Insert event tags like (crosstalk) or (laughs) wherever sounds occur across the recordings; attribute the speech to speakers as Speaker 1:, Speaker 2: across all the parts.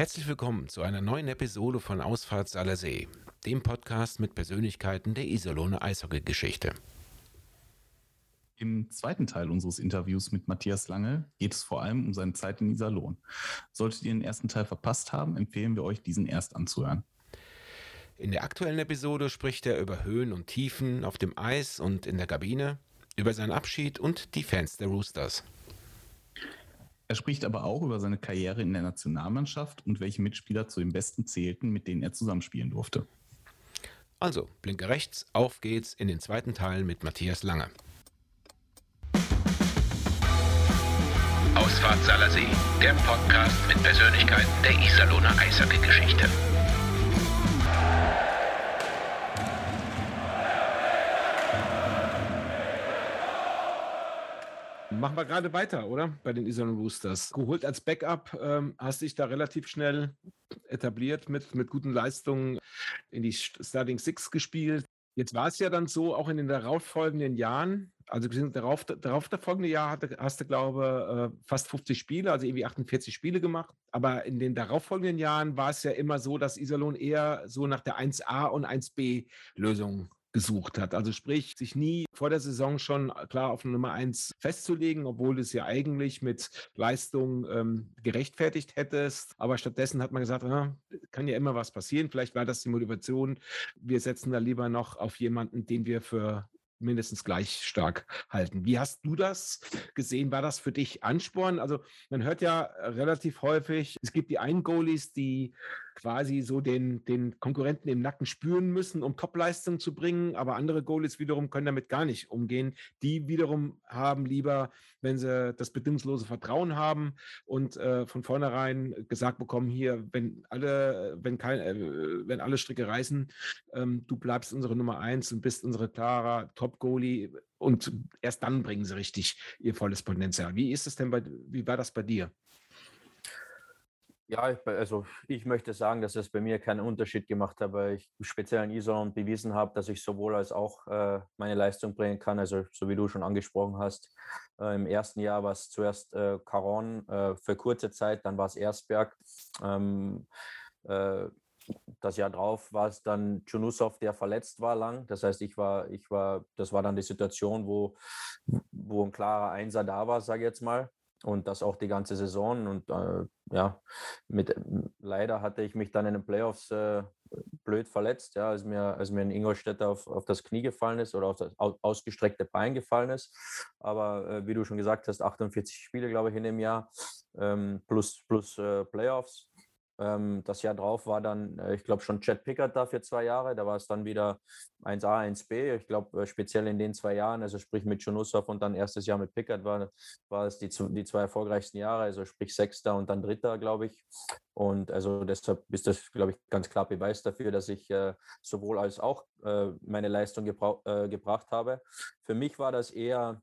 Speaker 1: Herzlich willkommen zu einer neuen Episode von Ausfahrt Salersee, dem Podcast mit Persönlichkeiten der Iserlohner Eishockey-Geschichte.
Speaker 2: Im zweiten Teil unseres Interviews mit Matthias Lange geht es vor allem um seine Zeit in Iserlohn. Solltet ihr den ersten Teil verpasst haben, empfehlen wir euch, diesen erst anzuhören.
Speaker 1: In der aktuellen Episode spricht er über Höhen und Tiefen auf dem Eis und in der Kabine, über seinen Abschied und die Fans der Roosters.
Speaker 2: Er spricht aber auch über seine Karriere in der Nationalmannschaft und welche Mitspieler zu den Besten zählten, mit denen er zusammenspielen durfte.
Speaker 1: Also, blinke rechts, auf geht's in den zweiten Teil mit Matthias Lange. Ausfahrt Salersee, der Podcast mit Persönlichkeiten der Iserlohner Eishockey-Geschichte. Wir gerade weiter, oder? Bei den Iserlohn Roosters. Geholt als Backup, ähm, hast dich da relativ schnell etabliert mit, mit guten Leistungen in die Starting Six gespielt. Jetzt war es ja dann so, auch in den darauffolgenden Jahren, also darauf, darauf der folgende Jahr hatte, hast du, glaube ich, äh, fast 50 Spiele, also irgendwie 48 Spiele gemacht. Aber in den darauffolgenden Jahren war es ja immer so, dass Iserlohn eher so nach der 1a und 1b-Lösung gesucht hat. Also sprich, sich nie vor der Saison schon klar auf Nummer eins festzulegen, obwohl es ja eigentlich mit Leistung ähm, gerechtfertigt hättest. Aber stattdessen hat man gesagt, ah, kann ja immer was passieren. Vielleicht war das die Motivation. Wir setzen da lieber noch auf jemanden, den wir für mindestens gleich stark halten. Wie hast du das gesehen? War das für dich Ansporn? Also man hört ja relativ häufig, es gibt die einen Goalies, die quasi so den, den Konkurrenten im Nacken spüren müssen, um Topleistung zu bringen. Aber andere Goalies wiederum können damit gar nicht umgehen. Die wiederum haben lieber, wenn sie das bedingungslose Vertrauen haben und äh, von vornherein gesagt bekommen, hier, wenn alle, wenn kein, äh, wenn alle Stricke reißen, ähm, du bleibst unsere Nummer eins und bist unsere klarer Top-Goalie. Und erst dann bringen sie richtig ihr volles Potenzial. Wie ist es denn bei, wie war das bei dir?
Speaker 3: Ja, also ich möchte sagen, dass es bei mir keinen Unterschied gemacht hat, weil ich speziell in Iserlohn bewiesen habe, dass ich sowohl als auch äh, meine Leistung bringen kann. Also so wie du schon angesprochen hast, äh, im ersten Jahr war es zuerst äh, Caron äh, für kurze Zeit, dann war es Ersberg. Ähm, äh, das Jahr drauf war es dann Junusov, der verletzt war lang. Das heißt, ich war, ich war, das war dann die Situation, wo, wo ein klarer Einser da war, sage ich jetzt mal und das auch die ganze Saison. Und äh, ja, mit, leider hatte ich mich dann in den Playoffs äh, blöd verletzt, ja, als mir, als mir ein Ingolstädter auf, auf das Knie gefallen ist oder auf das ausgestreckte Bein gefallen ist. Aber äh, wie du schon gesagt hast, 48 Spiele, glaube ich, in dem Jahr, ähm, plus, plus äh, Playoffs. Ähm, das Jahr drauf war dann, äh, ich glaube, schon Chad Pickard da für zwei Jahre. Da war es dann wieder 1A, 1B. Ich glaube, äh, speziell in den zwei Jahren, also sprich mit Jonusov und dann erstes Jahr mit Pickard, war, war es die, die zwei erfolgreichsten Jahre, also sprich Sechster und dann Dritter, glaube ich. Und also deshalb ist das, glaube ich, ganz klar Beweis dafür, dass ich äh, sowohl als auch äh, meine Leistung äh, gebracht habe. Für mich war das eher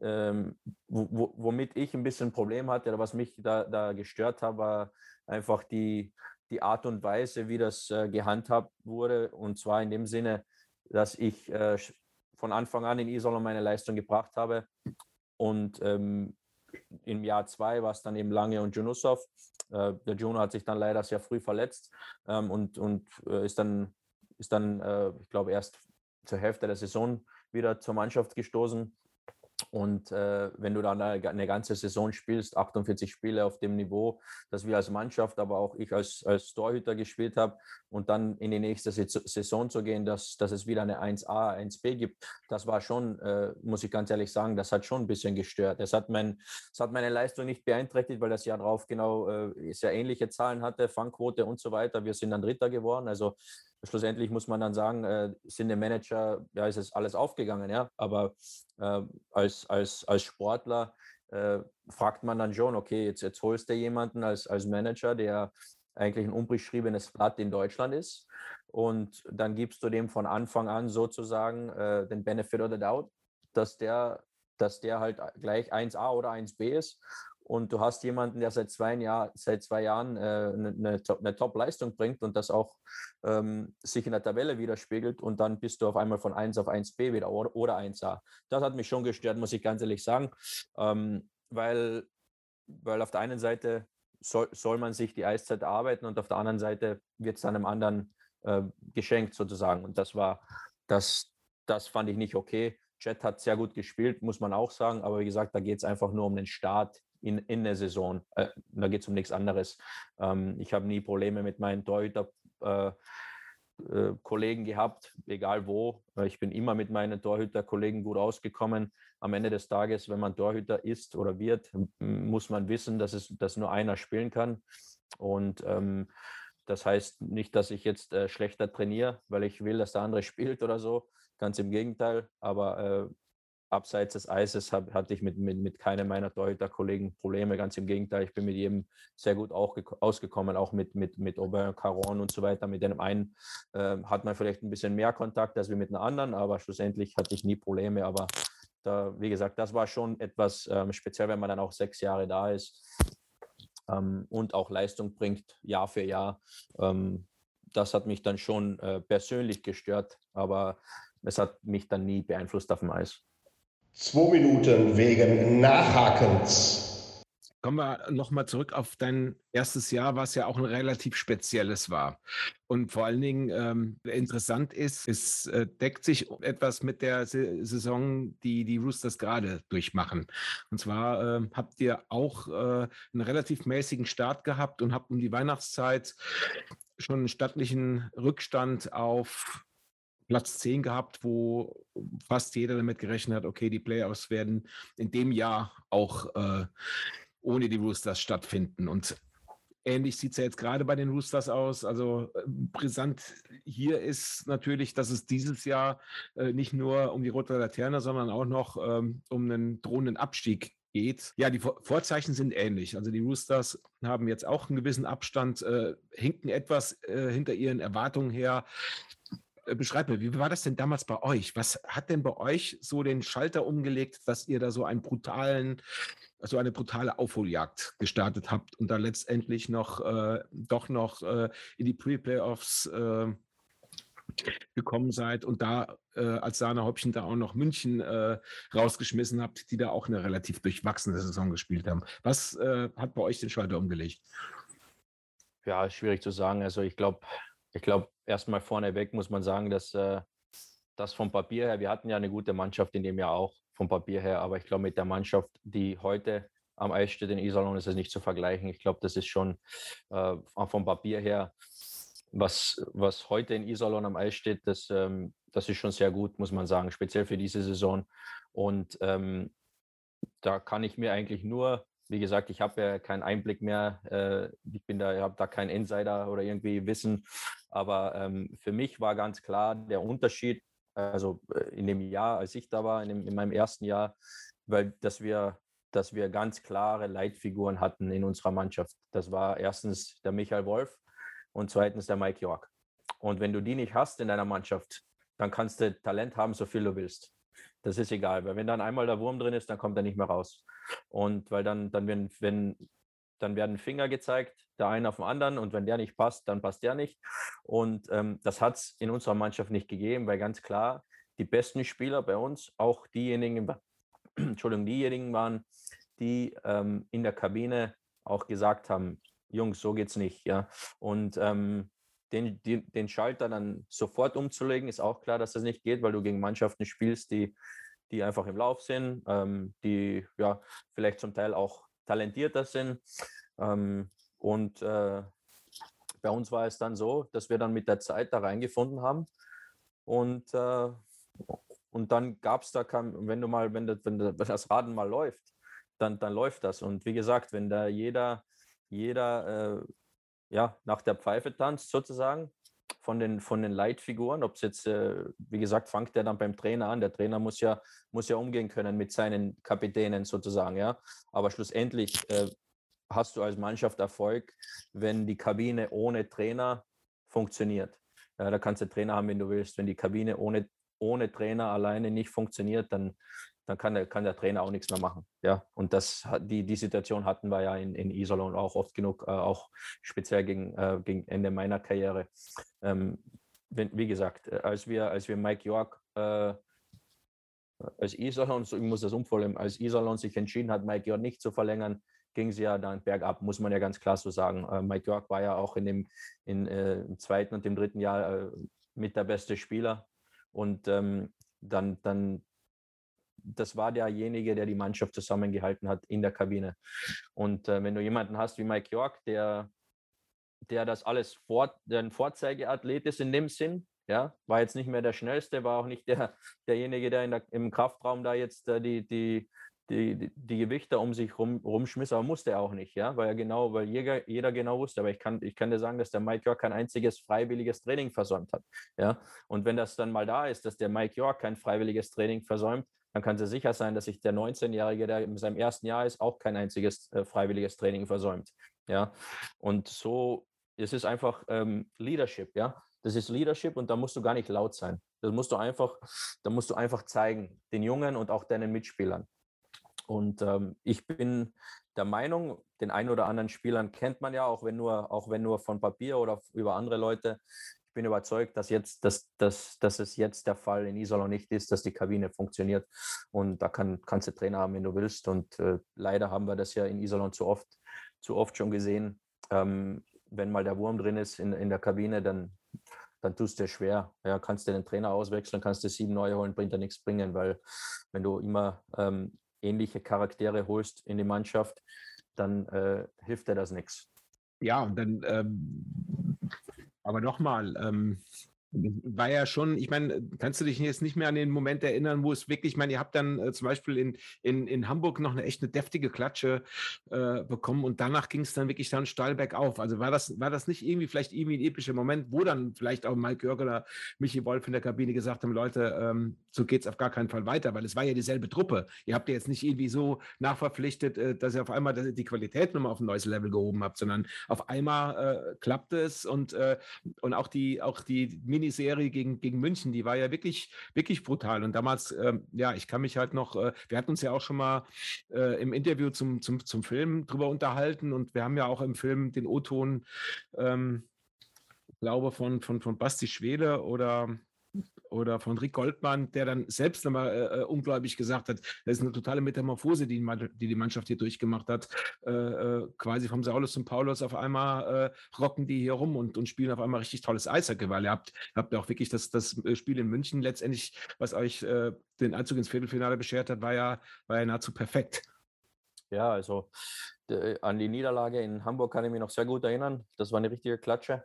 Speaker 3: ähm, womit ich ein bisschen Problem hatte oder was mich da, da gestört hat, war einfach die, die Art und Weise, wie das äh, gehandhabt wurde. Und zwar in dem Sinne, dass ich äh, von Anfang an in Iserlohn meine Leistung gebracht habe. Und ähm, im Jahr zwei war es dann eben Lange und Junusov. Äh, der Juno hat sich dann leider sehr früh verletzt ähm, und, und äh, ist dann, ist dann äh, ich glaube, erst zur Hälfte der Saison wieder zur Mannschaft gestoßen. Und äh, wenn du dann eine ganze Saison spielst, 48 Spiele auf dem Niveau, das wir als Mannschaft, aber auch ich als, als Torhüter gespielt habe, und dann in die nächste Saison zu gehen, dass, dass es wieder eine 1a, 1b gibt, das war schon, äh, muss ich ganz ehrlich sagen, das hat schon ein bisschen gestört. Das hat, mein, das hat meine Leistung nicht beeinträchtigt, weil das Jahr drauf genau äh, sehr ähnliche Zahlen hatte, Fangquote und so weiter. Wir sind dann Dritter geworden. Also schlussendlich muss man dann sagen, äh, sind dem Manager, ja, ist es alles aufgegangen, ja. Aber äh, als, als, als Sportler äh, fragt man dann schon, okay, jetzt, jetzt holst du jemanden als, als Manager, der eigentlich ein unbeschriebenes Blatt in Deutschland ist. Und dann gibst du dem von Anfang an sozusagen äh, den Benefit of the Doubt, dass der, dass der halt gleich 1a oder 1b ist und du hast jemanden, der seit zwei, Jahr, seit zwei Jahren äh, eine, eine, eine Top-Leistung bringt und das auch ähm, sich in der Tabelle widerspiegelt und dann bist du auf einmal von 1 auf 1b wieder oder, oder 1a. Das hat mich schon gestört, muss ich ganz ehrlich sagen, ähm, weil, weil auf der einen Seite soll, soll man sich die Eiszeit arbeiten und auf der anderen Seite wird es einem anderen äh, geschenkt sozusagen. Und das war, das, das fand ich nicht okay. Jet hat sehr gut gespielt, muss man auch sagen, aber wie gesagt, da geht es einfach nur um den Start in, in der Saison. Äh, da geht es um nichts anderes. Ähm, ich habe nie Probleme mit meinen Torhüter. Äh, äh, Kollegen gehabt, egal wo. Ich bin immer mit meinen Torhüterkollegen gut ausgekommen. Am Ende des Tages, wenn man Torhüter ist oder wird, muss man wissen, dass es dass nur einer spielen kann. Und ähm, das heißt nicht, dass ich jetzt äh, schlechter trainiere, weil ich will, dass der andere (laughs) spielt oder so. Ganz im Gegenteil. Aber äh, abseits des Eises hab, hatte ich mit, mit, mit keinem meiner Torhüter-Kollegen Probleme. Ganz im Gegenteil, ich bin mit jedem sehr gut auch ausgekommen, auch mit, mit, mit Aubin, Caron und so weiter. Mit dem einen äh, hat man vielleicht ein bisschen mehr Kontakt als mit einem anderen, aber schlussendlich hatte ich nie Probleme. Aber da, wie gesagt, das war schon etwas ähm, speziell, wenn man dann auch sechs Jahre da ist ähm, und auch Leistung bringt, Jahr für Jahr. Ähm, das hat mich dann schon äh, persönlich gestört, aber es hat mich dann nie beeinflusst auf dem Eis.
Speaker 4: Zwei Minuten wegen Nachhakens.
Speaker 1: Kommen wir nochmal zurück auf dein erstes Jahr, was ja auch ein relativ spezielles war. Und vor allen Dingen ähm, interessant ist, es äh, deckt sich etwas mit der Saison, die die Roosters gerade durchmachen. Und zwar äh, habt ihr auch äh, einen relativ mäßigen Start gehabt und habt um die Weihnachtszeit schon einen stattlichen Rückstand auf Platz 10 gehabt, wo fast jeder damit gerechnet hat, okay, die Playoffs werden in dem Jahr auch äh, ohne die Roosters stattfinden. Und ähnlich sieht es ja jetzt gerade bei den Roosters aus. Also äh, brisant hier ist natürlich, dass es dieses Jahr äh, nicht nur um die rote Laterne, sondern auch noch ähm, um einen drohenden Abstieg geht. Ja, die Vorzeichen sind ähnlich. Also die Roosters haben jetzt auch einen gewissen Abstand, äh, hinken etwas äh, hinter ihren Erwartungen her. Äh, beschreib mir, wie war das denn damals bei euch? Was hat denn bei euch so den Schalter umgelegt, dass ihr da so einen brutalen, so eine brutale Aufholjagd gestartet habt und da letztendlich noch äh, doch noch äh, in die Pre-Playoffs äh, gekommen seid und da äh, als Sahnehäubchen da auch noch München äh, rausgeschmissen habt, die da auch eine relativ durchwachsene Saison gespielt haben. Was hat bei euch den Schalter umgelegt?
Speaker 3: Ja, schwierig zu sagen. Also ich glaube, ich glaube, erstmal vorneweg muss man sagen, dass äh, das vom Papier her, wir hatten ja eine gute Mannschaft in dem Jahr auch vom Papier her, aber ich glaube, mit der Mannschaft, die heute am Eis steht in Iserlohn, ist es nicht zu vergleichen. Ich glaube, das ist schon äh, vom Papier her, was, was heute in Iserlohn am Eis steht, das, ähm, das ist schon sehr gut, muss man sagen, speziell für diese Saison. Und ähm, da kann ich mir eigentlich nur wie gesagt, ich habe ja keinen Einblick mehr. Äh, ich bin da, ich habe da keinen Insider oder irgendwie Wissen. Aber ähm, für mich war ganz klar der Unterschied, also äh, in dem Jahr, als ich da war, in, dem, in meinem ersten Jahr, weil dass wir, dass wir ganz klare Leitfiguren hatten in unserer Mannschaft. Das war erstens der Michael Wolf und zweitens der Mike York. Und wenn du die nicht hast in deiner Mannschaft, dann kannst du Talent haben, so viel du willst. Das ist egal, weil wenn dann einmal der Wurm drin ist, dann kommt er nicht mehr raus. Und weil dann, dann werden, wenn, dann werden Finger gezeigt, der eine auf den anderen und wenn der nicht passt, dann passt der nicht. Und ähm, das hat es in unserer Mannschaft nicht gegeben, weil ganz klar die besten Spieler bei uns, auch diejenigen, (clears throat) Entschuldigung, diejenigen waren, die ähm, in der Kabine auch gesagt haben, Jungs, so geht's nicht, ja. Und ähm, den, den, den Schalter dann sofort umzulegen, ist auch klar, dass das nicht geht, weil du gegen Mannschaften spielst, die, die einfach im Lauf sind, ähm, die ja vielleicht zum Teil auch talentierter sind. Ähm, und äh, bei uns war es dann so, dass wir dann mit der Zeit da reingefunden haben. Und, äh, und dann gab es da, kein, wenn du mal, wenn, das, wenn das Raden mal läuft, dann, dann läuft das. Und wie gesagt, wenn da jeder, jeder äh, ja, nach der Pfeife tanzt sozusagen von den, von den Leitfiguren. Ob es jetzt, äh, wie gesagt, fängt der dann beim Trainer an. Der Trainer muss ja, muss ja umgehen können mit seinen Kapitänen sozusagen, ja. Aber schlussendlich äh, hast du als Mannschaft Erfolg, wenn die Kabine ohne Trainer funktioniert. Ja, da kannst du Trainer haben, wenn du willst. Wenn die Kabine ohne, ohne Trainer alleine nicht funktioniert, dann, dann kann der, kann der Trainer auch nichts mehr machen. Ja, und das, die, die Situation hatten wir ja in, in Iserlohn auch oft genug, äh, auch speziell gegen, äh, gegen Ende meiner Karriere. Ähm, wenn, wie gesagt, äh, als wir, als wir Mike York äh, als Iserlohn, so, ich muss das umfallen, als Iserlohn sich entschieden hat, Mike York nicht zu verlängern, ging es ja dann bergab, muss man ja ganz klar so sagen. Äh, Mike York war ja auch in dem in, äh, im zweiten und dem dritten Jahr mit der beste Spieler. Und ähm, dann, dann, das war derjenige, der die Mannschaft zusammengehalten hat in der Kabine. Und äh, wenn du jemanden hast wie Mike York, der, der das alles vor, der ein Vorzeigeathlet ist in dem Sinn, ja, war jetzt nicht mehr der schnellste, war auch nicht der, derjenige, der, der im Kraftraum da jetzt äh, die, die, die, die, Gewichte um sich rum, rumschmiss, aber musste er auch nicht, ja, weil er genau, weil jeder, jeder genau wusste. Aber ich kann, ich kann dir sagen, dass der Mike York kein einziges freiwilliges Training versäumt hat. Ja. Und wenn das dann mal da ist, dass der Mike York kein freiwilliges Training versäumt, dann kann sie sicher sein, dass sich der 19-Jährige, der in seinem ersten Jahr ist, auch kein einziges äh, freiwilliges Training versäumt. Ja. Und so es ist einfach ähm, Leadership, ja. Das ist Leadership und da musst du gar nicht laut sein. Das musst du einfach, da musst du einfach zeigen, den Jungen und auch deinen Mitspielern. Und ähm, ich bin der Meinung, den einen oder anderen Spielern kennt man ja, auch wenn nur, auch wenn nur von Papier oder über andere Leute. Bin überzeugt, dass jetzt, dass, dass, dass es jetzt der Fall in Isolon nicht ist, dass die Kabine funktioniert. Und da kann, kannst du Trainer haben, wenn du willst. Und äh, leider haben wir das ja in Isolon zu oft, zu oft schon gesehen. Ähm, wenn mal der Wurm drin ist in, in der Kabine, dann, dann tust du dir schwer. Ja, kannst du den Trainer auswechseln, kannst du sieben neue holen, bringt dir nichts bringen, weil wenn du immer ähm, ähnliche Charaktere holst in die Mannschaft, dann äh, hilft dir das nichts.
Speaker 1: Ja, und dann, ähm, aber nochmal, ähm, war ja schon, ich meine, kannst du dich jetzt nicht mehr an den Moment erinnern, wo es wirklich, ich meine, ihr habt dann äh, zum Beispiel in, in, in Hamburg noch eine echt eine deftige Klatsche äh, bekommen und danach ging es dann wirklich dann steil bergauf. Also war das, war das nicht irgendwie vielleicht irgendwie ein epischer Moment, wo dann vielleicht auch Mike Jörg oder Michi Wolf in der Kabine gesagt haben, Leute, ähm, so geht es auf gar keinen Fall weiter, weil es war ja dieselbe Truppe. Ihr habt ja jetzt nicht irgendwie so nachverpflichtet, äh, dass ihr auf einmal die Qualität nochmal auf ein neues Level gehoben habt, sondern auf einmal äh, klappte es und, äh, und auch die, auch die Miniserie gegen, gegen München, die war ja wirklich, wirklich brutal. Und damals, ähm, ja, ich kann mich halt noch, äh, wir hatten uns ja auch schon mal äh, im Interview zum, zum, zum Film drüber unterhalten und wir haben ja auch im Film den O-Ton, ähm, glaube von, von, von Basti Schwede oder oder von Rick Goldmann, der dann selbst nochmal äh, äh, ungläubig gesagt hat, das ist eine totale Metamorphose, die die, die Mannschaft hier durchgemacht hat. Äh, äh, quasi vom Saulus zum Paulus auf einmal äh, rocken die hier rum und, und spielen auf einmal richtig tolles Eishockey, weil ihr habt, habt auch wirklich das, das äh, Spiel in München letztendlich, was euch den Einzug ins Viertelfinale beschert hat, war ja, war ja nahezu perfekt.
Speaker 3: Ja, also an die Niederlage in Hamburg kann ich mich noch sehr gut erinnern. Das war eine richtige Klatsche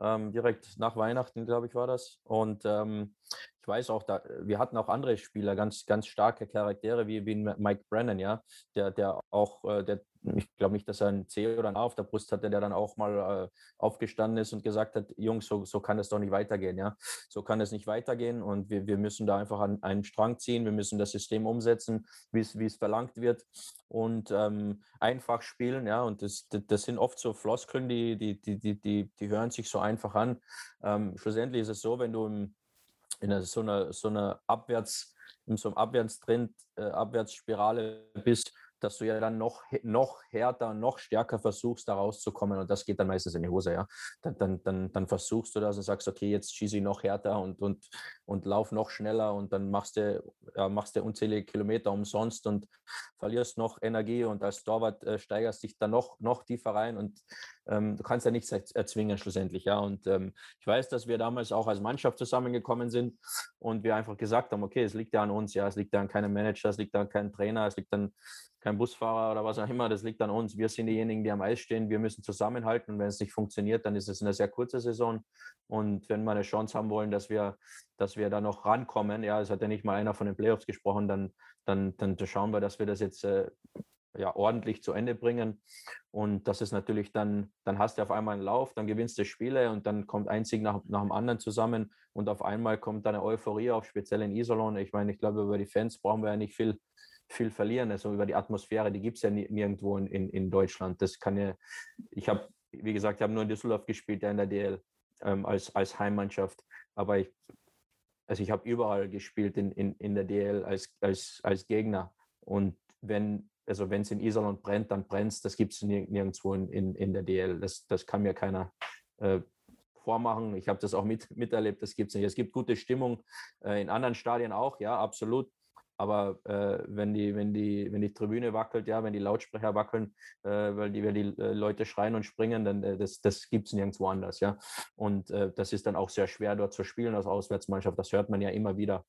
Speaker 3: ähm, direkt nach Weihnachten, glaube ich, war das. Und ähm, ich weiß auch, da, wir hatten auch andere Spieler, ganz, ganz starke Charaktere, wie, wie Mike Brennan, ja, der, der auch, äh, der ich glaube nicht, dass er ein C oder ein A auf der Brust hatte, der dann auch mal äh, aufgestanden ist und gesagt hat, Jungs, so, so kann es doch nicht weitergehen, ja. So kann es nicht weitergehen und wir, wir müssen da einfach an einen Strang ziehen, wir müssen das System umsetzen, wie es verlangt wird und ähm, einfach spielen, ja. Und das, das sind oft so Floskeln, die, die, die, die, die, die hören sich so einfach an. Ähm, schlussendlich ist es so, wenn du im, in so einer, so einer Abwärts, in so einem Abwärtstrend, äh, Abwärtsspirale bist, dass du ja dann noch, noch härter, noch stärker versuchst, da rauszukommen. Und das geht dann meistens in die Hose, ja. Dann, dann, dann, dann versuchst du das und sagst, okay, jetzt schieße ich noch härter und, und, und lauf noch schneller und dann machst du, ja, machst du unzählige Kilometer umsonst und verlierst noch Energie und als Torwart äh, steigerst dich dann noch, noch tiefer rein und du kannst ja nichts erzwingen schlussendlich, ja. Und ähm, ich weiß, dass wir damals auch als Mannschaft zusammengekommen sind und wir einfach gesagt haben, okay, es liegt ja an uns, ja, es liegt ja an keinem Manager, es liegt an keinem Trainer, es liegt an kein Busfahrer oder was auch immer, das liegt an uns. Wir sind diejenigen, die am Eis stehen. Wir müssen zusammenhalten. Und wenn es nicht funktioniert, dann ist es eine sehr kurze Saison. Und wenn wir eine Chance haben wollen, dass wir, dass wir da noch rankommen, ja, es hat ja nicht mal einer von den Playoffs gesprochen, dann, dann, dann schauen wir, dass wir das jetzt äh, ja, ordentlich zu Ende bringen. Und das ist natürlich dann, dann hast du auf einmal einen Lauf, dann gewinnst du Spiele und dann kommt ein Sieg nach, nach dem anderen zusammen und auf einmal kommt dann eine Euphorie auf, speziell in Isolon. Ich meine, ich glaube, über die Fans brauchen wir ja nicht viel, viel verlieren. Also über die Atmosphäre, die gibt es ja nirgendwo in, in, in, Deutschland. Das kann ja, ich habe, wie gesagt, ich habe nur in Düsseldorf gespielt, ja in der DL ähm, als, als Heimmannschaft. Aber ich, also ich habe überall gespielt in, in, in der DL als, als, als Gegner. Und wenn, also wenn es in Iserlohn brennt, dann brennt es. Das gibt es nirgendwo in, in, in der DL. Das, das kann mir keiner äh, vormachen. Ich habe das auch mit, miterlebt, das gibt es nicht. Es gibt gute Stimmung äh, in anderen Stadien auch, ja, absolut. aber äh, wenn, die, wenn, die, wenn die Tribüne wackelt, ja, wenn die Lautsprecher wackeln, äh, weil die, weil die äh, Leute schreien und springen, dann äh, das, das gibt es nirgendwo anders, ja. Und äh, das ist dann auch sehr schwer, dort zu spielen als Auswärtsmannschaft. Das hört man ja immer wieder.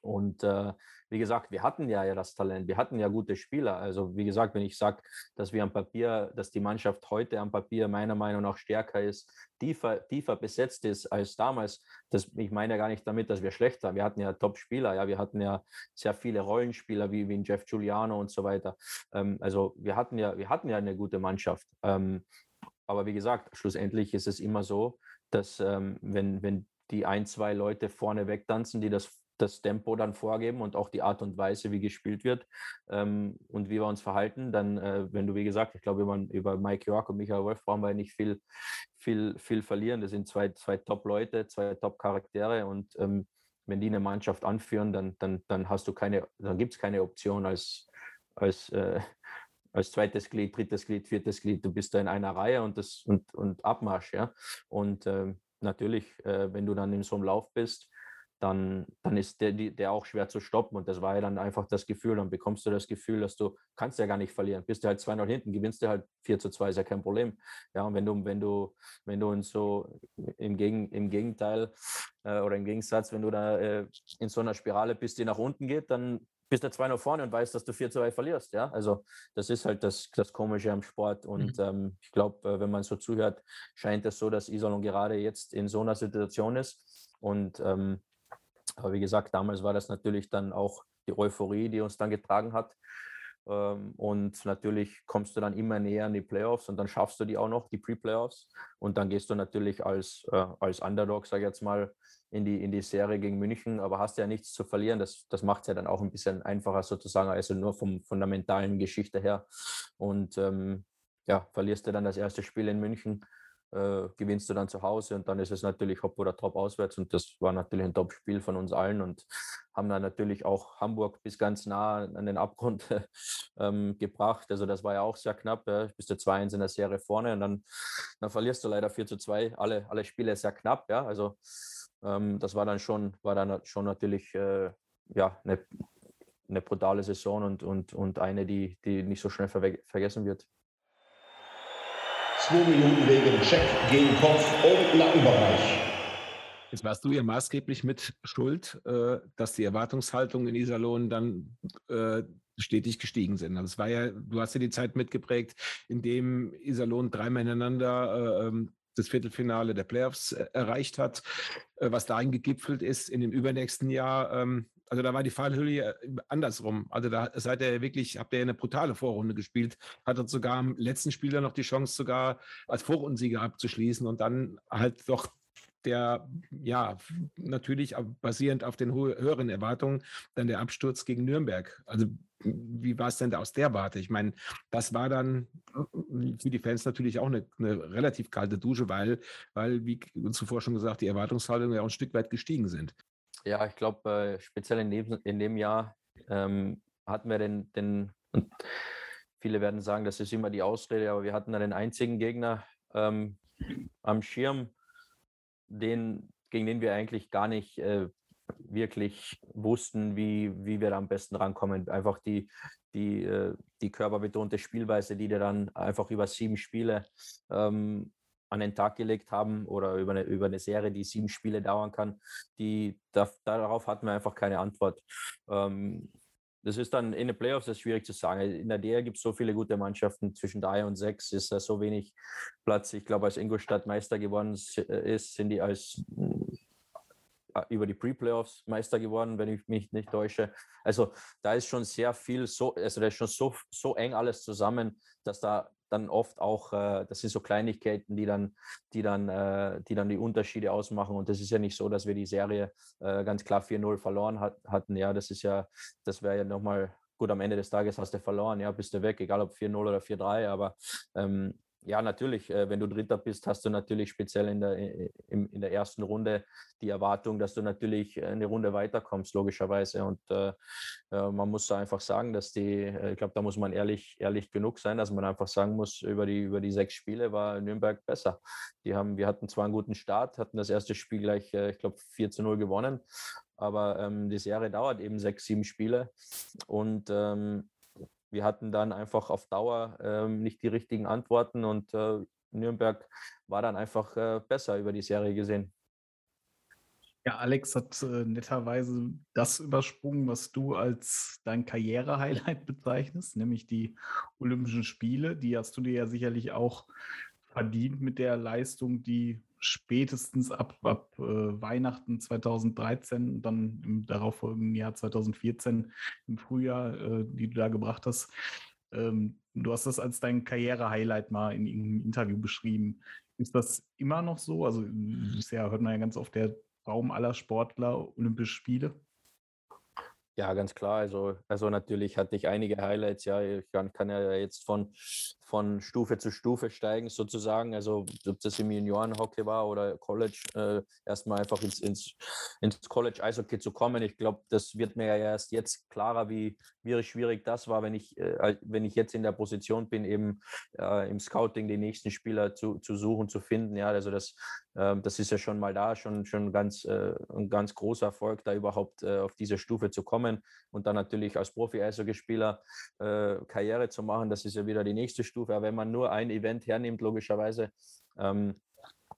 Speaker 3: Und äh, wie gesagt, wir hatten ja, das Talent, wir hatten ja gute Spieler. Also wie gesagt, wenn ich sage, dass wir am Papier, dass die Mannschaft heute am Papier meiner Meinung nach stärker ist, tiefer, tiefer besetzt ist als damals, das, ich meine ja gar nicht damit, dass wir schlecht waren. Wir hatten ja Top-Spieler, ja, wir hatten ja sehr viele Rollenspieler wie, wie Jeff Giuliano und so weiter. Ähm, also wir hatten ja, wir hatten ja eine gute Mannschaft. Ähm, aber wie gesagt, schlussendlich ist es immer so, dass ähm, wenn, wenn die ein, zwei Leute vorne wegtanzen, die das das Tempo dann vorgeben und auch die Art und Weise, wie gespielt wird ähm, und wie wir uns verhalten. Dann, äh, wenn du, wie gesagt, ich glaube, über, über Mike York und Michael Wolf brauchen wir nicht viel, viel, viel verlieren. Das sind zwei, zwei Top-Leute, zwei Top-Charaktere und ähm, wenn die eine Mannschaft anführen, dann, dann, dann hast du keine, dann gibt es keine Option als, als, äh, als zweites Glied, drittes Glied, viertes Glied. Du bist da in einer Reihe und das und, und Abmarsch, ja. Und äh, natürlich, äh, wenn du dann in so einem Lauf bist, dann, dann ist der, der auch schwer zu stoppen. Und das war ja dann einfach das Gefühl. Dann bekommst du das Gefühl, dass du kannst ja gar nicht verlieren. Bist du halt 2-0 hinten, gewinnst du halt 4 zu 2, ist ja kein Problem. Ja, und wenn du, wenn du, wenn du in so im, Gegen, im Gegenteil äh, oder im Gegensatz, wenn du da äh, in so einer Spirale bist, die nach unten geht, dann bist du 2-0 vorne und weißt, dass du 4 zu 2 verlierst. Ja, also das ist halt das, das Komische am Sport. Und mhm. ähm, ich glaube, äh, wenn man so zuhört, scheint es so, dass Isolon gerade jetzt in so einer Situation ist. Und ähm, aber wie gesagt, damals war das natürlich dann auch die Euphorie, die uns dann getragen hat. Ähm, und natürlich kommst du dann immer näher an die Playoffs und dann schaffst du die auch noch, die Pre-Playoffs. Und dann gehst du natürlich als, äh, als Underdog, sag ich jetzt mal, in die, in die Serie gegen München, aber hast ja nichts zu verlieren. Das, das macht es ja dann auch ein bisschen einfacher sozusagen, also nur vom fundamentalen Geschichte her. Und ähm, ja, verlierst du dann das erste Spiel in München äh, gewinnst du dann zu Hause und dann ist es natürlich hopp oder top auswärts und das war natürlich ein Top-Spiel von uns allen und haben dann natürlich auch Hamburg bis ganz nah an den Abgrund (laughs) ähm, gebracht. Also das war ja auch sehr knapp. Ja. Bist du 2-1 in der Serie vorne und dann, dann verlierst du leider 4 zu 2. Alle, alle Spiele sehr knapp, ja. Also ähm, das war dann schon, war dann schon natürlich äh, ja, eine, eine brutale Saison und, und, und eine, die, die nicht so schnell ver vergessen wird.
Speaker 4: Zwei Minuten wegen Check gegen Kopf und Nackenbereich.
Speaker 1: Jetzt warst du ja maßgeblich mit schuld, äh, dass die Erwartungshaltung in Iserlohn dann äh, stetig gestiegen sind. Also es war ja, du hast ja die Zeit mitgeprägt, in dem Iserlohn dreimal ineinander äh, ähm, das Viertelfinale der Playoffs erreicht hat, was darin gegipfelt ist in dem übernächsten Jahr ähm, also da war die Fallhöhle äh, andersrum. Also da seid ihr wirklich, habt ihr eine brutale Vorrunde gespielt, hattet sogar am letzten Spieler noch die Chance, sogar als Vorrundensieger abzuschließen und dann halt doch der, ja, natürlich basierend auf den höheren Erwartungen, dann der Absturz gegen Nürnberg. Also wie war es denn da aus der Warte? Ich meine, das war dann für die Fans natürlich auch eine, eine, relativ kalte Dusche, weil, weil, wie zuvor schon gesagt, die Erwartungshaltungen ja auch ein Stück weit gestiegen sind.
Speaker 3: Ja, ich glaube, äh, speziell in dem, in dem Jahr ähm, hatten wir den, den, viele werden sagen, das ist immer die Ausrede, aber wir hatten da den einzigen Gegner ähm, am Schirm, den, gegen den wir eigentlich gar nicht äh, wirklich wussten, wie, wie wir da am besten rankommen. Einfach die, die, äh, die körperbetonte Spielweise, die dir dann einfach über sieben Spiele ähm, an den Tag gelegt haben oder über eine, über eine Serie, die sieben Spiele dauern kann, die, da, darauf hatten wir einfach keine Antwort. Ähm, das ist dann in den Playoffs ist schwierig zu sagen. In der DL gibt es so viele gute Mannschaften. Zwischen drei und sechs ist da so wenig Platz. Ich glaube, als Ingolstadt Meister geworden ist, sind die als äh, über die Pre-Playoffs Meister geworden, wenn ich mich nicht täusche. Also da ist schon sehr viel so, also da ist schon so, so eng alles zusammen, dass da dann oft auch, äh, das sind so Kleinigkeiten, die dann, die dann, äh, die dann die Unterschiede ausmachen. Und das ist ja nicht so, dass wir die Serie äh, ganz klar 4-0 verloren hat, hatten. Ja, das ist ja, das wäre ja nochmal gut am Ende des Tages hast du verloren, ja, bist du weg, egal ob 4-0 oder 4-3, aber ähm, ja, natürlich, äh, wenn du Dritter bist, hast du natürlich speziell in der, in, der ersten Runde die Erwartung, dass du natürlich eine Runde weiterkommst, logischerweise. Und äh, äh man muss einfach sagen, dass die, äh, ich glaube, da muss man ehrlich, ehrlich genug sein, dass man einfach sagen muss, über die, über die sechs Spiele war Nürnberg besser. Die haben, wir hatten zwar einen guten Start, hatten das erste Spiel gleich, ich glaube, 4 zu 0 gewonnen. aber ähm, die Serie dauert eben sechs, sieben Spiele und ähm, wir hatten dann einfach auf Dauer ähm, nicht die richtigen Antworten und äh, Nürnberg war dann einfach äh, besser über die Serie gesehen.
Speaker 2: Ja, Alex hat äh, netterweise das übersprungen, was du als dein Karriere-Highlight bezeichnest, nämlich die Olympischen Spiele. Die hast du dir ja sicherlich auch verdient mit der Leistung, die spätestens ab, ab äh, Weihnachten 2013, dann im darauffolgenden Jahr 2014 im Frühjahr, äh, die du da gebracht hast. Ähm, du hast das als dein Karriere-Highlight mal in irgendeinem Interview beschrieben. Ist das immer noch so? Also bisher hört man ja ganz oft der Traum aller Sportler Olympische Spiele?
Speaker 3: Ja, ganz klar. Also, also natürlich hatte ich einige Highlights. Ja, ich kann, kann ja jetzt von, von Stufe zu Stufe steigen, sozusagen. Also, ob das im Juniorenhockey war oder College, äh, erstmal einfach ins, ins, ins College Eishockey zu kommen. Ich glaube, das wird mir ja erst jetzt klarer, wie, wie schwierig das war, wenn ich, äh, wenn ich jetzt in der Position bin, eben äh, im Scouting die nächsten Spieler zu, zu suchen, zu finden. Ja, also das, äh, das ist ja schon mal da, schon, schon ganz, äh, ein ganz großer Erfolg, da überhaupt äh, auf diese Stufe zu kommen und dann natürlich als Profi-Eishockeyspieler äh, Karriere zu machen. Das ist ja wieder die nächste Stufe. Stufe. Aber wenn man nur ein Event hernimmt, logischerweise, ähm,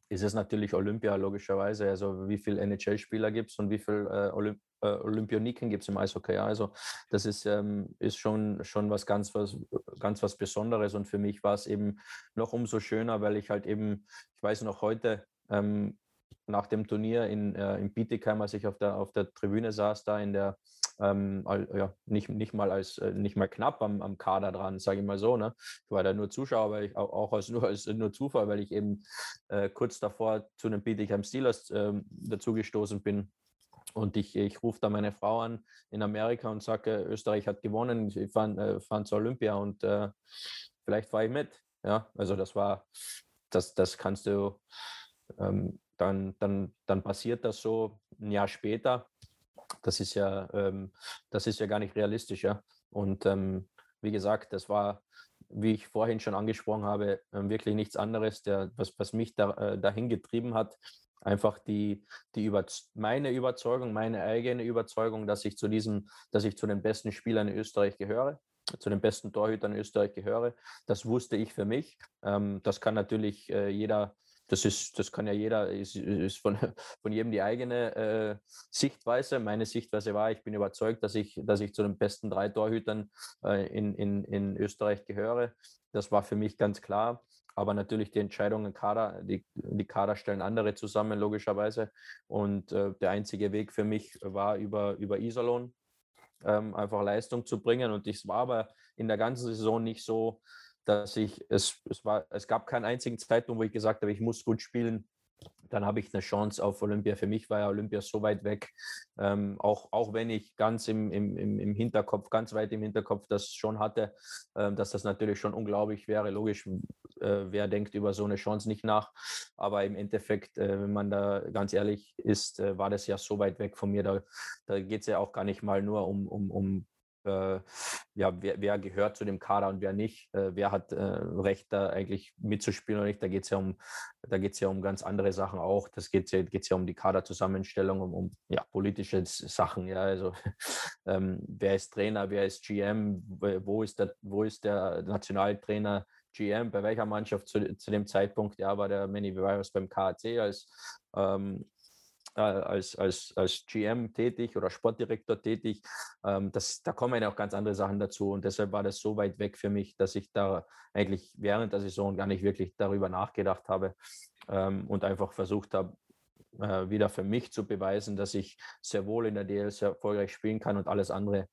Speaker 3: ist es natürlich Olympia, logischerweise. Also wie viele NHL-Spieler gibt es und wie viele äh, Olymp äh, Olympioniken gibt es im Eishockey. Also das ist, ähm, ist schon, schon was ganz, was ganz was Besonderes. Und für mich war es eben noch umso schöner, weil ich halt eben, ich weiß noch heute, ähm, nach dem Turnier in, äh, in Bietigheim, als ich auf der, auf der Tribüne saß, da in der, ähm, ja, nicht, nicht mal als äh, nicht mal knapp am, am Kader dran, sage ich mal so. Ne? Ich war da nur Zuschauer, weil ich auch, auch als, (laughs) nur als nur Zufall, weil ich eben äh, kurz davor zu den Bietigheim Steelers äh, dazugestoßen bin. Und ich, ich rufe da meine Frau an in Amerika und sage, Österreich hat gewonnen, ich fahre äh, fahren zur Olympia und äh, vielleicht fahre ich mit. Ja, also das war, das, das kannst du, ähm, dann, dann, dann passiert das so ein Jahr später das ist ja, ähm, das ist ja gar nicht realistisch, ja. Und ähm, wie gesagt, das war, wie ich vorhin schon angesprochen habe, ähm, wirklich nichts anderes, der, was, was mich da, äh, dahin getrieben hat. Einfach die, die über, meine Überzeugung, meine eigene Überzeugung, dass ich zu diesem, dass ich zu den besten Spielern in Österreich gehöre, zu den besten Torhütern in Österreich gehöre. Das wusste ich für mich. Ähm, das kann natürlich äh, jeder das ist, das kann ja jeder, ist, ist von, (laughs) von jedem die eigene äh, Sichtweise. Meine Sichtweise war, ich bin überzeugt, dass ich, dass ich zu den besten drei Torhütern äh, in, in, in Österreich gehöre. Das war für mich ganz klar. Aber natürlich die Entscheidungen Kader, die, die Kader stellen andere zusammen, logischerweise. Und äh, der einzige Weg für mich war über, über Iserlohn, ähm, einfach Leistung zu bringen. Und das war aber in der ganzen Saison nicht so, dass ich, es, es, war, es gab keinen einzigen Zeitpunkt, wo ich gesagt habe, ich muss gut spielen. Dann habe ich eine Chance auf Olympia. Für mich war ja Olympia so weit weg, ähm, auch, auch wenn ich ganz im, im, im Hinterkopf, ganz weit im Hinterkopf das schon hatte, ähm, dass das natürlich schon unglaublich wäre. Logisch, äh, wer denkt über so eine Chance nicht nach. Aber im Endeffekt, äh, wenn man da ganz ehrlich ist, äh, war das ja so weit weg von mir. Da, da geht es ja auch gar nicht mal nur um, um, um äh, ja, wer, wer, gehört zu dem Kader und wer nicht, äh, wer hat äh, Recht, da eigentlich mitzuspielen oder nicht. Da geht es ja um, da geht ja um ganz andere Sachen auch. Das geht geht's ja um die Kaderzusammenstellung, um, um ja, politische Sachen. Ja, also (laughs) ähm, wer ist Trainer, wer ist GM, wo ist der, wo ist der Nationaltrainer? GM, bei welcher Mannschaft zu, zu dem Zeitpunkt, ja, war der Manny Virus beim KAC als ähm, äh, als, als, als GM tätig oder Sportdirektor tätig. Ähm, das, da kommen ja auch ganz andere Sachen dazu und deshalb war das so weit weg für mich, dass ich da eigentlich während der Saison gar nicht wirklich darüber nachgedacht habe ähm, und einfach versucht habe, äh, wieder für mich zu beweisen, dass ich sehr wohl in der DL sehr erfolgreich spielen kann und alles andere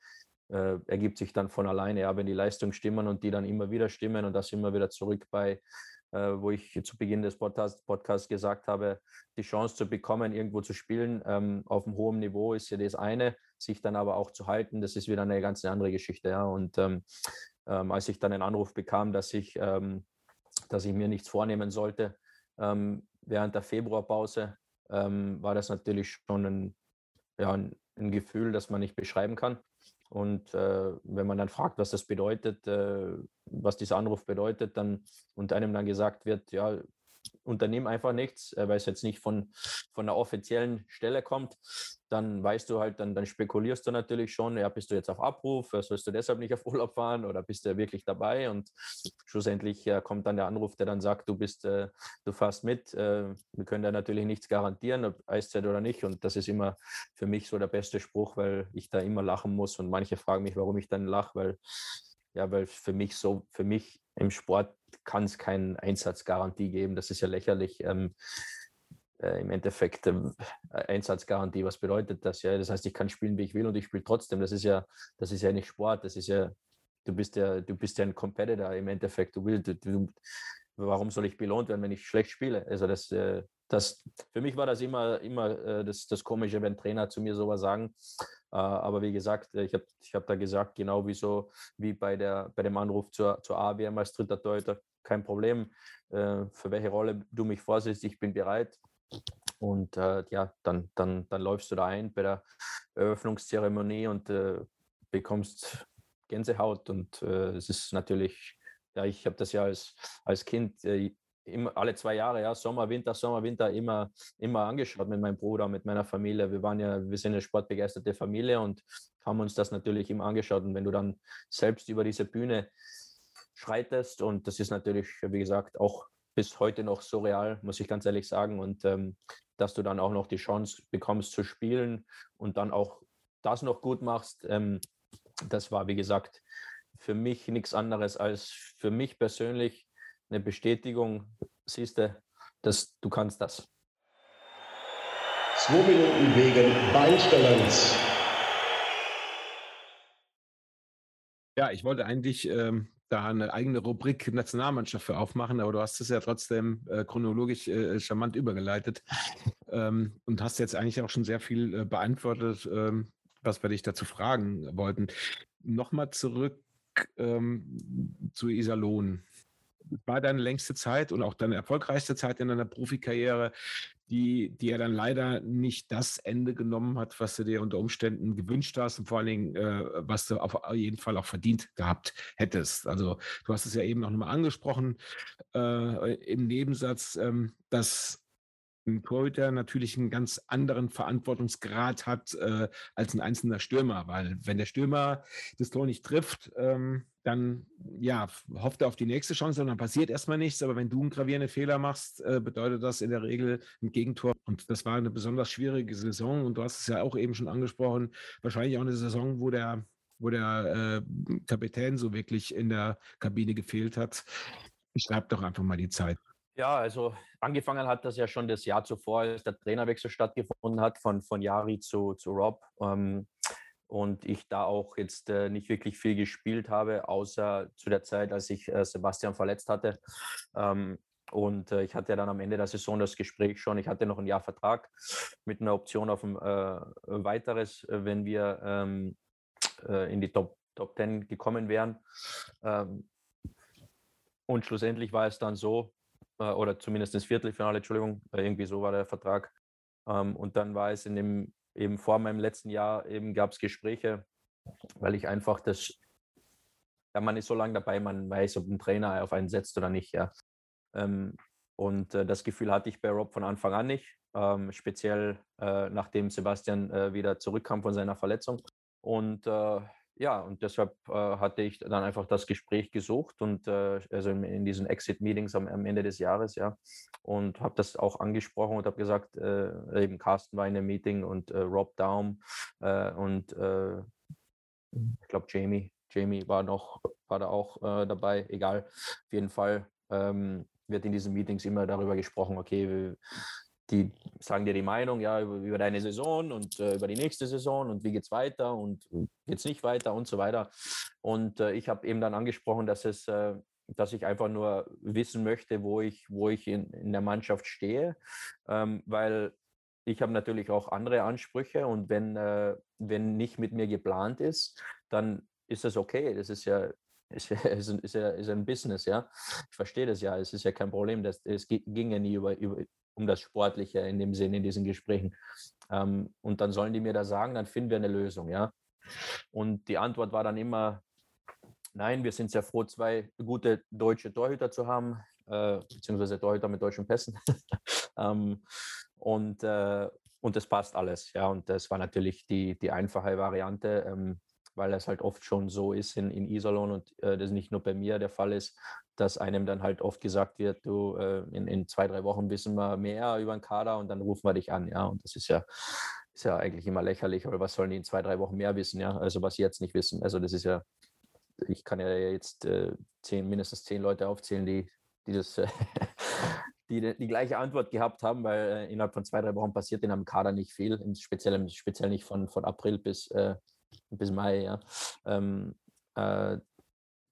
Speaker 3: äh, ergibt sich dann von alleine, ja, wenn die Leistungen stimmen und die dann immer wieder stimmen und das immer wieder zurück bei äh, wo ich zu Beginn des Podcasts Podcast gesagt habe, die Chance zu bekommen, irgendwo zu spielen ähm, auf einem hohen Niveau ist ja das eine, sich dann aber auch zu halten, das ist wieder eine ganz andere Geschichte. Ja. Und ähm, ähm, als ich dann einen Anruf bekam, dass ich, ähm, dass ich mir nichts vornehmen sollte ähm, während der Februarpause, ähm, war das natürlich schon ein, ja, ein, ein Gefühl, das man nicht beschreiben kann. Und äh, wenn man dann fragt, was das bedeutet, äh, was dieser Anruf bedeutet, dann und einem dann gesagt wird, ja, unternimm einfach nichts, äh, weil es jetzt nicht von, von der offiziellen Stelle kommt, dann weißt du halt, dann, dann spekulierst du natürlich schon, ja, bist du jetzt auf Abruf, äh, sollst du deshalb nicht auf (laughs) Urlaub fahren oder bist du wirklich dabei? Und schlussendlich äh, kommt dann der Anruf, der dann sagt, du bist, du fährst mit. Wir können da natürlich nichts garantieren, ob Eiszeit oder nicht. Und das ist immer für mich so der beste Spruch, weil ich da immer lachen muss. Und manche fragen mich, warum ich dann lache, weil ja, weil für mich so, für mich im Sport kann es keine Einsatzgarantie geben. Das ist ja lächerlich. Ähm, äh, im Endeffekt ähm, Einsatzgarantie, was bedeutet das? Ja, das heißt, ich kann spielen, wie ich will und ich spiele trotzdem. Das ist ja, das ist ja nicht Sport, das ist ja, du bist ja, du bist ja ein Competitor im Endeffekt. Du willst, du, warum soll ich belohnt werden, wenn ich schlecht spiele? Also das, äh, das für mich war das immer, immer äh, das, das Komische, wenn Trainer zu mir sowas sagen. Äh, aber wie gesagt, ich habe ich hab da gesagt, genau wie so wie bei, der, bei dem Anruf zur, zur AWM als dritter Torhüter, kein Problem. Für welche Rolle du mich vorsiehst, ich bin bereit. Und äh, ja, dann, dann, dann läufst du da ein bei der Eröffnungszeremonie und äh, bekommst Gänsehaut. Und äh, es ist natürlich, ja, ich habe das ja als, als Kind äh, immer, alle zwei Jahre, ja, Sommer, Winter, Sommer, Winter, immer, immer angeschaut mit meinem Bruder, mit meiner Familie. Wir waren ja, wir sind eine sportbegeisterte Familie und haben uns das natürlich immer angeschaut. Und wenn du dann selbst über diese Bühne schreitest, und das ist natürlich, wie gesagt, auch bis heute noch surreal, muss ich ganz ehrlich sagen. Und ähm, dass du dann auch noch die Chance bekommst zu spielen und dann auch das noch gut machst, ähm, das war, wie gesagt, für mich nichts anderes als für mich persönlich eine Bestätigung, siehst du, dass du kannst das.
Speaker 4: Zwei Minuten wegen Beinstellens.
Speaker 1: Ja, ich wollte eigentlich ähm, da eine eigene Rubrik Nationalmannschaft für aufmachen, aber du hast es ja trotzdem äh, chronologisch äh, charmant übergeleitet ähm, und hast jetzt eigentlich auch schon sehr viel äh, beantwortet, ähm, was wir dich dazu fragen wollten. Nochmal zurück ähm, zu Iserlohn war deine längste Zeit und auch deine erfolgreichste Zeit in deiner Profikarriere, die, die ja dann leider nicht das Ende genommen hat, was du dir unter Umständen gewünscht hast und vor allen Dingen, äh, was du auf jeden Fall auch verdient gehabt hättest. Also du hast es ja eben noch mal angesprochen äh, im Nebensatz, ähm, dass ein Torhüter natürlich einen ganz anderen Verantwortungsgrad hat äh, als ein einzelner Stürmer, weil wenn der Stürmer das Tor nicht trifft, ähm, dann ja, hofft er auf die nächste Chance und dann passiert erstmal nichts. Aber wenn du einen gravierenden Fehler machst, äh, bedeutet das in der Regel ein Gegentor. Und das war eine besonders schwierige Saison und du hast es ja auch eben schon angesprochen, wahrscheinlich auch eine Saison, wo der wo der äh, Kapitän so wirklich in der Kabine gefehlt hat. Beschreib doch einfach mal die Zeit.
Speaker 3: Ja, also angefangen hat das ja schon das Jahr zuvor, als der Trainerwechsel stattgefunden hat von, von Jari zu, zu Rob. Ähm, und ich da auch jetzt äh, nicht wirklich viel gespielt habe, außer zu der Zeit, als ich äh, Sebastian verletzt hatte. Ähm, und äh, ich hatte dann am Ende der Saison das Gespräch schon. Ich hatte noch ein Jahr Vertrag mit einer Option auf ein äh, weiteres, äh, wenn wir ähm, äh, in die Top, Top 10 gekommen wären. Ähm, und schlussendlich war es dann so, äh, oder zumindest ins Viertelfinale, Entschuldigung, äh, irgendwie so war der Vertrag. Ähm, und dann war es in dem, eben vor meinem letzten Jahr, eben gab es Gespräche, weil ich einfach das, ja, man ist so lange dabei, man weiß, ob ein Trainer auf einen setzt oder nicht, ja. Ähm, und äh, das Gefühl hatte ich bei Rob von Anfang an nicht, ähm, speziell äh, nachdem Sebastian äh, wieder zurückkam von seiner Verletzung. Und äh, ja, und deshalb äh, hatte ich dann einfach das Gespräch gesucht und äh, also in, in diesen Exit-Meetings am, am, Ende des Jahres, ja, und habe das auch angesprochen und habe gesagt, äh, eben Carsten war in einem Meeting und äh, Rob Daum äh, und äh, ich glaube Jamie, Jamie war noch, war da auch dabei, egal, auf jeden Fall ähm, wird in diesen Meetings immer darüber gesprochen, okay, die sagen dir die Meinung ja über, über deine Saison und äh, über die nächste Saison und wie geht es weiter und geht es nicht weiter und so weiter. Und äh, ich habe eben dann angesprochen, dass es, äh, dass ich einfach nur wissen möchte, wo ich, wo ich in, in der Mannschaft stehe, ähm, weil ich habe natürlich auch andere Ansprüche und wenn, äh, wenn nicht mit mir geplant ist, dann ist das okay. Das ist ja (laughs) ist, ist, ist, ist ein Business, ja. Ich verstehe das ja. Es ist ja kein Problem. Das, es ging ja nie über, über, um das Sportliche in dem Sinne in diesen Gesprächen. Ähm, und dann sollen die mir da sagen, dann finden wir eine Lösung, ja. Und die Antwort war dann immer, nein, wir sind sehr froh, zwei gute deutsche Torhüter zu haben. äh, beziehungsweise Torhüter mit deutschen Pässen. (laughs) ähm, und, äh, und das passt alles. Ja, und das war natürlich die, die einfache Variante, ähm, weil es halt oft schon so ist in, in Iserlohn und äh, das nicht nur bei mir der Fall ist, dass einem dann halt oft gesagt wird, du, äh, in, in zwei, drei Wochen wissen wir mehr über den Kader und dann rufen wir dich an. Ja, und das ist ja, ist ja eigentlich immer lächerlich, aber was sollen die in zwei, drei Wochen mehr wissen? Ja, also was sie jetzt nicht wissen. Also das ist ja, ich kann ja jetzt äh, zehn, mindestens zehn Leute aufzählen, die, die das. (laughs) die, die gleiche Antwort gehabt haben, weil äh, innerhalb von zwei, drei Wochen passiert in einem Kader nicht viel, speziell, speziell nicht von, von April bis, äh, bis Mai. Ja. Ähm, äh,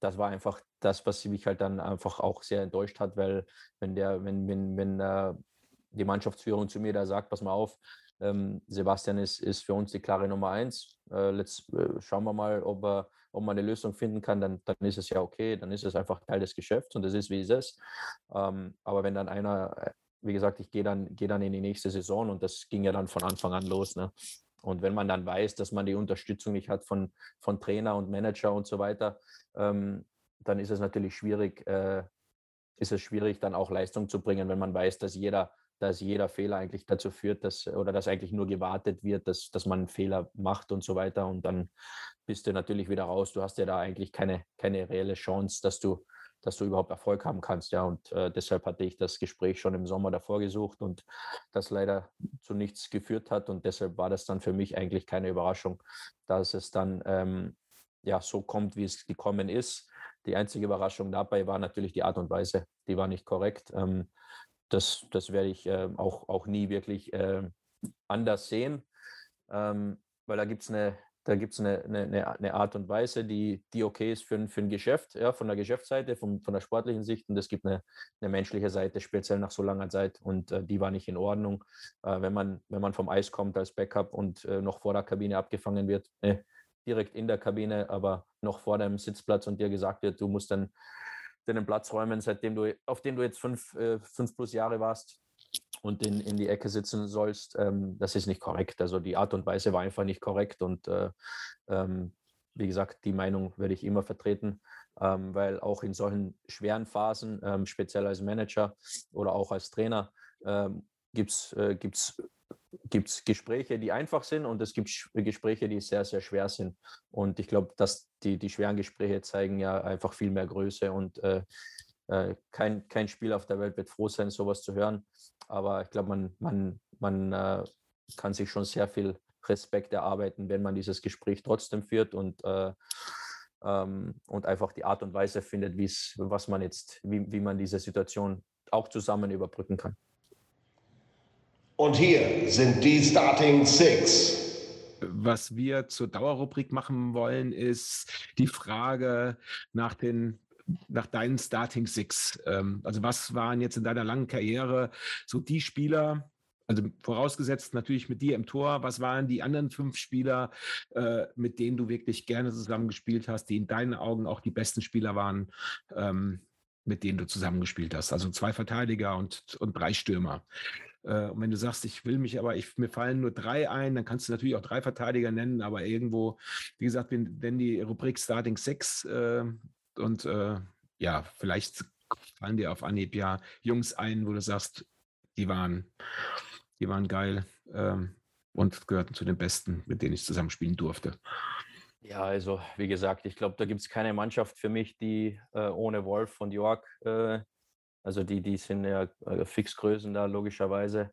Speaker 3: das war einfach das, was mich halt dann einfach auch sehr enttäuscht hat, weil wenn der, wenn, wenn, wenn äh, die Mannschaftsführung zu mir da sagt, pass mal auf, ähm, Sebastian ist, ist für uns die klare Nummer eins. Äh, let's, äh, schauen wir mal, ob, er, ob man eine Lösung finden kann, dann, dann ist es ja okay, dann ist es einfach Teil des Geschäfts und es ist, wie es ist. Ähm, aber wenn dann einer, äh, wie gesagt, ich gehe dann, geh dann in die nächste Saison und das ging ja dann von Anfang an los. Ne? Und wenn man dann weiß, dass man die Unterstützung nicht hat von, von Trainer und Manager und so weiter, ähm, dann ist es natürlich schwierig, äh, ist es schwierig, dann auch Leistung zu bringen, wenn man weiß, dass jeder, dass jeder Fehler eigentlich dazu führt, dass oder dass eigentlich nur gewartet wird, dass, dass man einen Fehler macht und so weiter. Und dann bist du natürlich wieder raus. Du hast ja da eigentlich keine, keine reelle Chance, dass du, dass du überhaupt Erfolg haben kannst. Ja, und äh, deshalb hatte ich das Gespräch schon im Sommer davor gesucht und das leider zu nichts geführt hat. Und deshalb war das dann für mich eigentlich keine Überraschung, dass es dann ähm, ja so kommt, wie es gekommen ist. Die einzige Überraschung dabei war natürlich die Art und Weise. Die war nicht korrekt. Ähm, das, das werde ich äh, auch, auch nie wirklich äh, anders sehen, ähm, weil da gibt es eine, da gibt's eine, eine, eine Art und Weise, die, die okay ist für, für ein Geschäft, ja, von der Geschäftsseite, von, von der sportlichen Sicht. Und es gibt eine, eine menschliche Seite, speziell nach so langer Zeit. Und äh, die war nicht in Ordnung. Äh, wenn, man, wenn man vom Eis kommt als Backup und äh, noch vor der Kabine abgefangen wird, äh, direkt in der Kabine, aber noch vor deinem Sitzplatz und dir gesagt wird, du musst dann deinen Platz räumen, seitdem du, auf dem du jetzt fünf, äh, fünf plus Jahre warst und in, in die Ecke sitzen sollst, ähm, das ist nicht korrekt. Also die Art und Weise war einfach nicht korrekt und äh, ähm, wie gesagt, die Meinung werde ich immer vertreten, ähm, weil auch in solchen schweren Phasen, ähm, speziell als Manager oder auch als Trainer, ähm, gibt es äh, gibt es Gespräche, die einfach sind und es gibt Gespräche, die sehr, sehr schwer sind. Und ich glaube, dass die, die schweren Gespräche zeigen ja einfach viel mehr Größe und äh, äh, kein, kein Spiel auf der Welt wird froh sein, sowas zu hören. Aber ich glaube, man, man, man äh, kann sich schon sehr viel Respekt erarbeiten, wenn man dieses Gespräch trotzdem führt und, äh, ähm, und einfach die Art und Weise findet, was man jetzt, wie, wie man diese Situation auch zusammen überbrücken kann.
Speaker 4: Und hier sind die Starting Six.
Speaker 1: Was wir zur Dauerrubrik machen wollen, ist die Frage nach den nach deinen Starting Six. Ähm, also was waren jetzt in deiner langen Karriere so die Spieler, also vorausgesetzt natürlich mit dir im Tor, was waren die anderen fünf Spieler, äh, mit denen du wirklich gerne zusammengespielt hast, die in deinen Augen auch die besten Spieler waren, ähm, mit denen du zusammengespielt hast? Also zwei Verteidiger und, und drei Stürmer. Äh, und wenn du sagst, ich will mich aber, ich, mir fallen nur drei ein, dann kannst du natürlich auch drei Verteidiger nennen, aber irgendwo, wie gesagt, wir nennen die Rubrik Starting Six äh, und äh, ja, vielleicht fallen dir auf Anhieb ja Jungs ein, wo du sagst, die waren, die waren geil ähm, und gehörten zu den Besten, mit denen ich zusammenspielen durfte.
Speaker 3: Ja, also wie gesagt, ich glaube, da gibt es keine Mannschaft für mich, die äh, ohne Wolf und York äh, also die, die sind ja äh, Fixgrößen da logischerweise.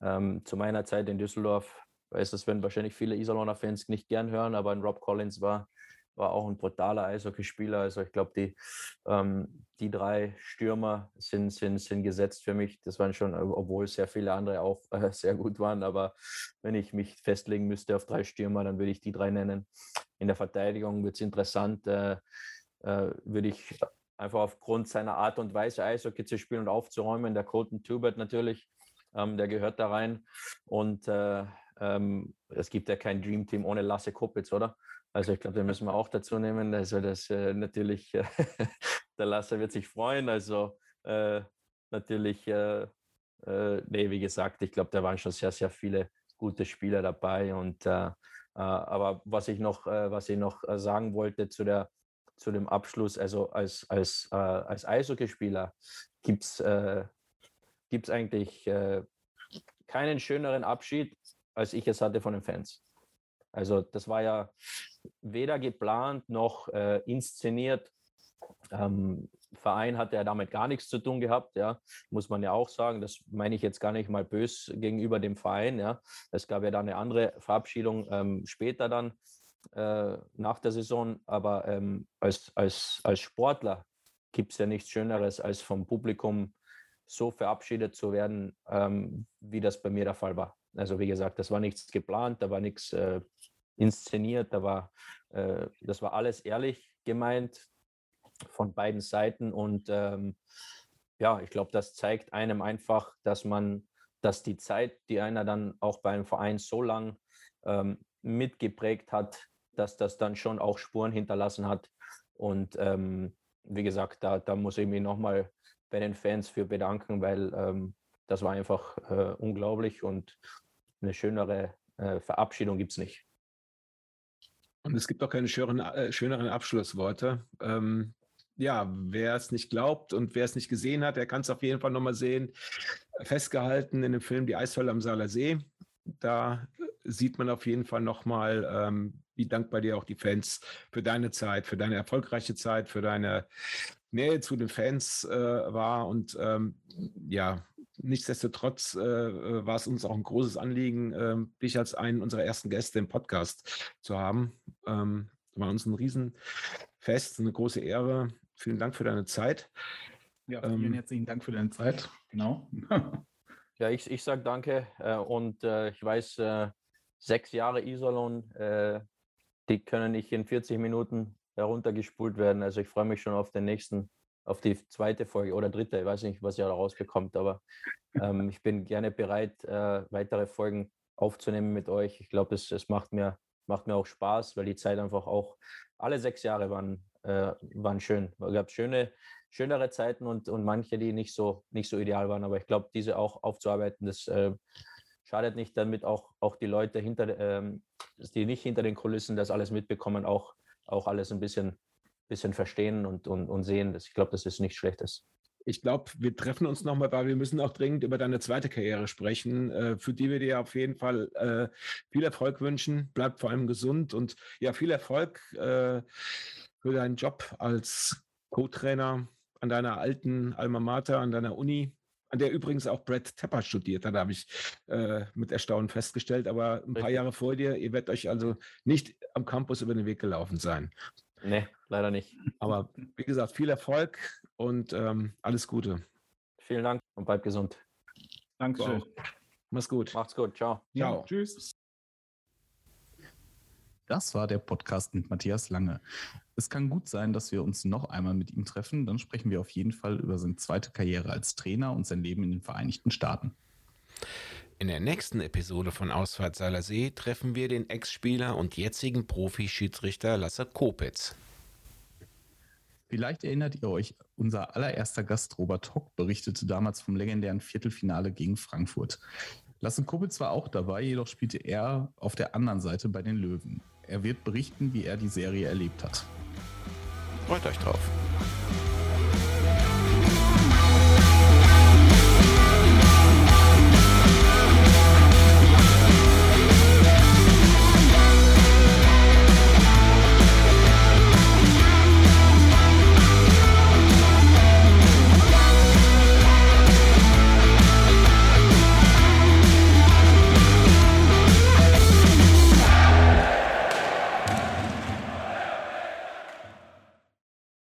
Speaker 3: Ähm, zu meiner Zeit in Düsseldorf, weiß das werden wahrscheinlich viele Iserlohner Fans nicht gern hören, aber ein Rob Collins war, war auch ein brutaler Eishockeyspieler. Also ich glaube, die, ähm, die drei Stürmer sind, sind, sind gesetzt für mich. Das waren schon, obwohl sehr viele andere auch äh, (laughs) sehr gut waren. Aber wenn ich mich festlegen müsste auf drei Stürmer, dann würde ich die drei nennen. In der Verteidigung wird es interessant. Äh, äh, würde ich einfach aufgrund seiner Art und Weise Eishockey zu spielen und aufzuräumen. Der Colton Tubert natürlich, ähm, der gehört da rein. Und äh, ähm, es gibt ja kein Dream Team ohne Lasse Kopitz, oder? Also ich glaube, den müssen wir auch dazu nehmen. Also das äh, natürlich, äh, (laughs) der Lasse wird sich freuen. Also äh, natürlich, äh, äh, nee, wie gesagt, ich glaube, da waren schon sehr, sehr viele gute Spieler dabei. Und aber was ich noch, was ich noch sagen wollte zu der zu dem Abschluss, also als, als, äh, als Eishockeyspieler gibt es äh, eigentlich äh, keinen schöneren Abschied, als ich es hatte von den Fans. Also das war ja weder geplant noch äh, inszeniert. Ähm, Verein hatte ja damit gar nichts zu tun gehabt, ja, muss man ja auch sagen. Das meine ich jetzt gar nicht mal bös gegenüber dem Verein, ja. Es gab ja dann eine andere Verabschiedung ähm, später dann äh, nach der Saison, aber ähm, als, als, als Sportler gibt es ja nichts Schöneres, als vom Publikum so verabschiedet zu werden, ähm, wie das bei mir der Fall war. Also wie gesagt, das war nichts geplant, da war nichts äh, inszeniert, da war, äh, das war alles ehrlich gemeint von beiden Seiten und ähm, ja, ich glaube, das zeigt einem einfach, dass man, dass die Zeit, die einer dann auch beim Verein so lang ähm, mitgeprägt hat, dass das dann schon auch Spuren hinterlassen hat. Und ähm, wie gesagt, da, da muss ich mich nochmal bei den Fans für bedanken, weil ähm, das war einfach äh, unglaublich und eine schönere äh, Verabschiedung gibt es nicht.
Speaker 1: Und es gibt auch keine schöneren, äh, schöneren Abschlussworte. Ähm, ja, wer es nicht glaubt und wer es nicht gesehen hat, der kann es auf jeden Fall nochmal sehen. Festgehalten in dem Film Die Eisfälle am Saler See. Da sieht man auf jeden Fall nochmal, ähm, wie dankbar dir auch die Fans für deine Zeit, für deine erfolgreiche Zeit, für deine Nähe zu den Fans äh, war. Und ähm, ja, nichtsdestotrotz äh, äh, war es uns auch ein großes Anliegen, äh, dich als einen unserer ersten Gäste im Podcast zu haben. Ähm, war uns ein Riesenfest, eine große Ehre. Vielen Dank für deine Zeit.
Speaker 2: Ja, vielen ähm, herzlichen Dank für deine Zeit. Genau. (laughs)
Speaker 3: ja, ich, ich sage danke äh, und äh, ich weiß, äh, sechs Jahre Isolon, die können nicht in 40 Minuten heruntergespult werden. Also ich freue mich schon auf den nächsten, auf die zweite Folge oder dritte. Ich weiß nicht, was ihr da rausbekommt, aber ähm, ich bin gerne bereit, äh, weitere Folgen aufzunehmen mit euch. Ich glaube, es, es macht, mir, macht mir auch Spaß, weil die Zeit einfach auch, alle sechs Jahre waren, äh, waren schön. Es gab schöne, schönere Zeiten und, und manche, die nicht so, nicht so ideal waren. Aber ich glaube, diese auch aufzuarbeiten, das äh, schadet nicht, damit auch, auch die Leute hinter, ähm, die nicht hinter den Kulissen das alles mitbekommen, auch auch alles ein bisschen, bisschen verstehen und, und, und sehen. Ich glaube, das ist nichts Schlechtes.
Speaker 1: Ich glaube, wir treffen uns nochmal, weil wir müssen auch dringend über deine zweite Karriere sprechen, äh, für die wir dir auf jeden Fall äh, viel Erfolg wünschen. Bleib vor allem gesund und ja, viel Erfolg äh, für deinen Job als Co-Trainer an deiner alten Alma Mater, an deiner Uni an der übrigens auch Brad Tepper studiert hat, habe ich äh, mit Erstaunen festgestellt. Aber ein paar Jahre vor dir, ihr werdet euch also nicht am Campus über den Weg gelaufen sein.
Speaker 3: Nee, leider nicht.
Speaker 1: Aber wie gesagt, viel Erfolg und ähm, alles Gute.
Speaker 3: Vielen Dank und bleib gesund.
Speaker 2: Dankeschön.
Speaker 1: Mach's gut.
Speaker 3: Macht's gut. Ciao.
Speaker 2: Ja, Ciao. Tschüss. Das war der Podcast mit Matthias Lange. Es kann gut sein, dass wir uns noch einmal mit ihm treffen. Dann sprechen wir auf jeden Fall über seine zweite Karriere als Trainer und sein Leben in den Vereinigten Staaten.
Speaker 1: In der nächsten Episode von Ausfahrt Seiler See treffen wir den Ex-Spieler und jetzigen Profi-Schiedsrichter Lasse Kopitz.
Speaker 2: Vielleicht erinnert ihr euch, unser allererster Gast Robert Hock berichtete damals vom legendären Viertelfinale gegen Frankfurt. Lasse Kopitz war auch dabei, jedoch spielte er auf der anderen Seite bei den Löwen. Er wird berichten, wie er die Serie erlebt hat.
Speaker 1: Freut euch drauf.